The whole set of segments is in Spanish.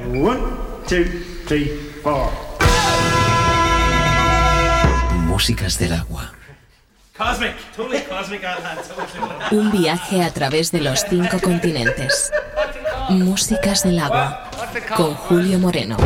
One, two, three, four. Músicas del agua. Cosmic, totally cosmic totally. Un viaje a través de los cinco continentes. Músicas del agua. Con Julio Moreno.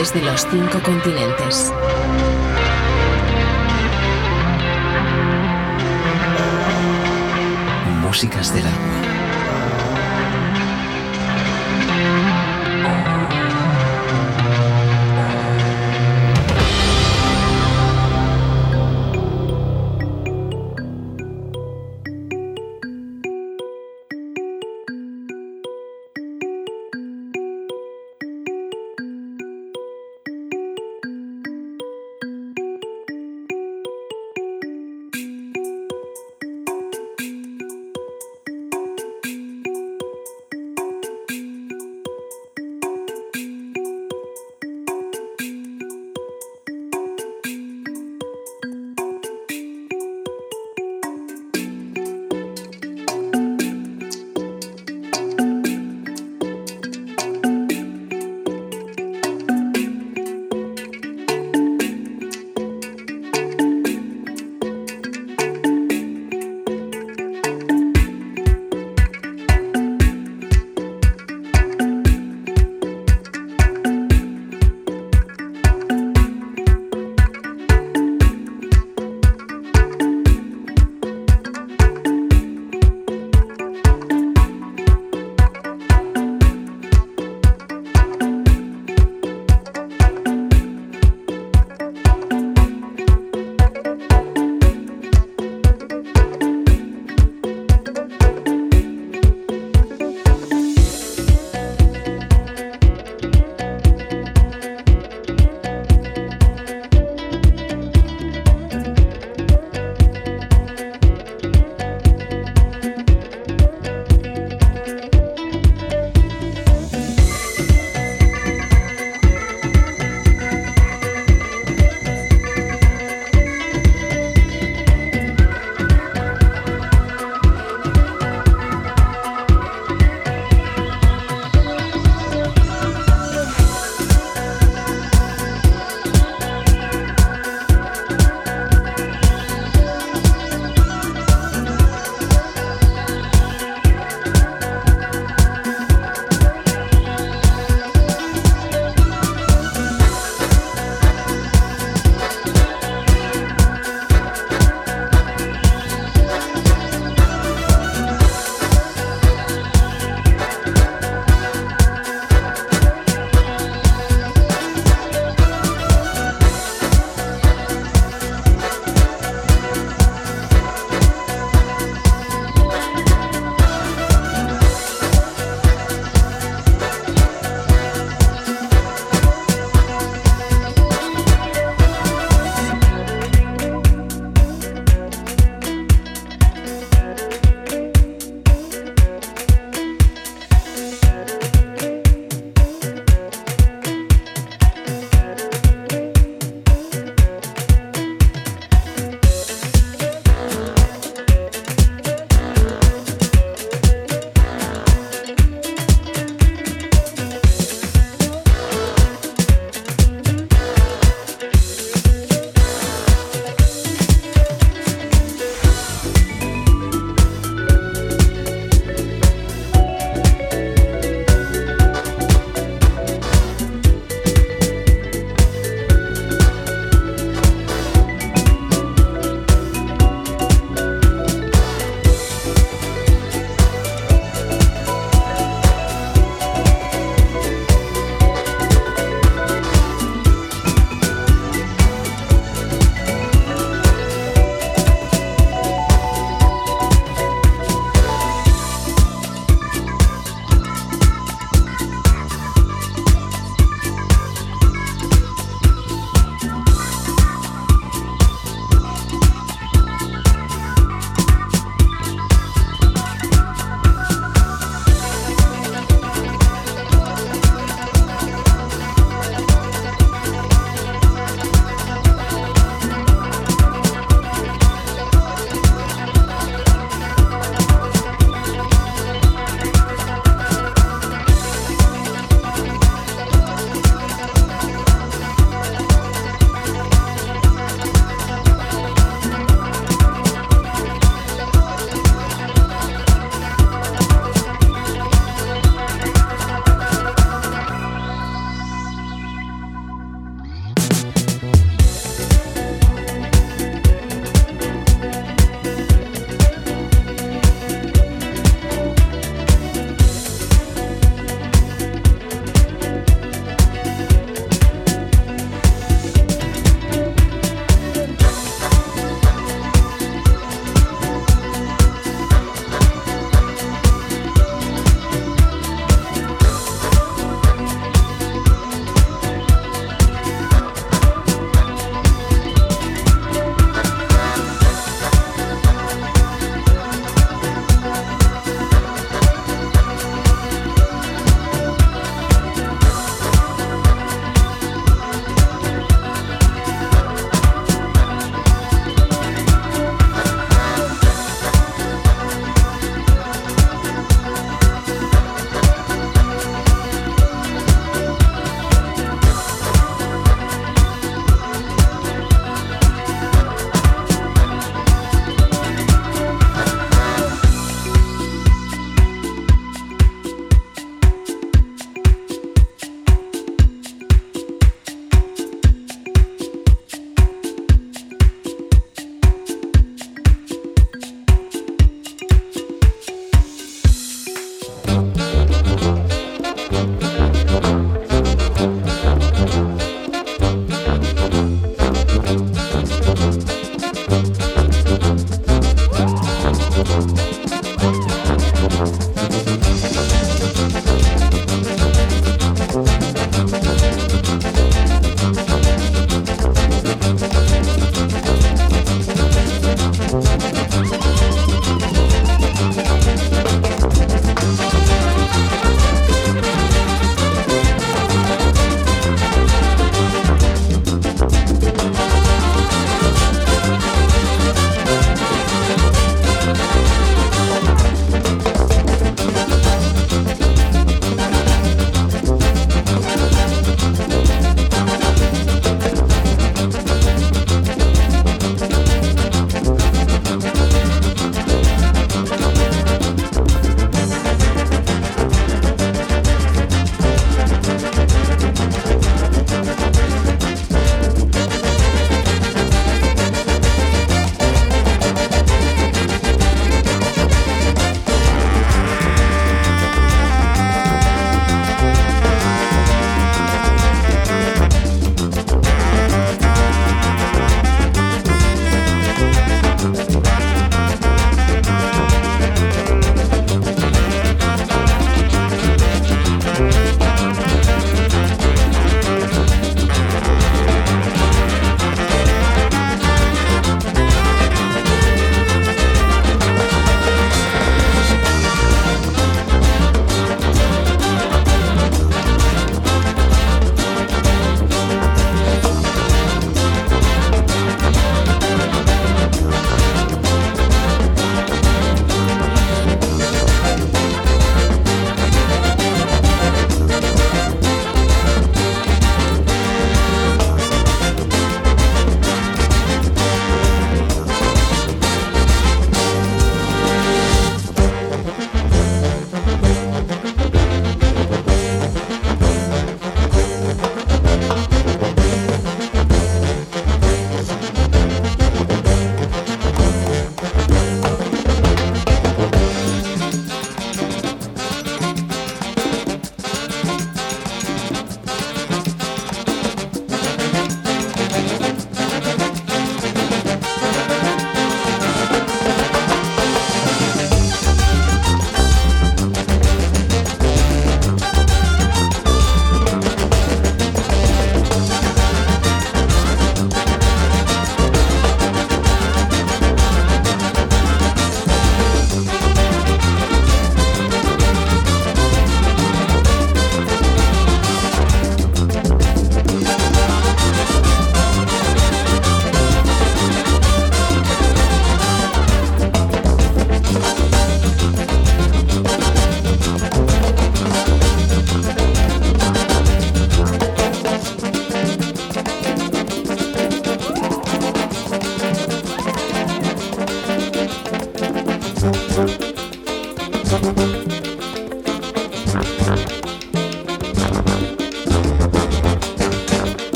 Través de los cinco continentes. Músicas del agua.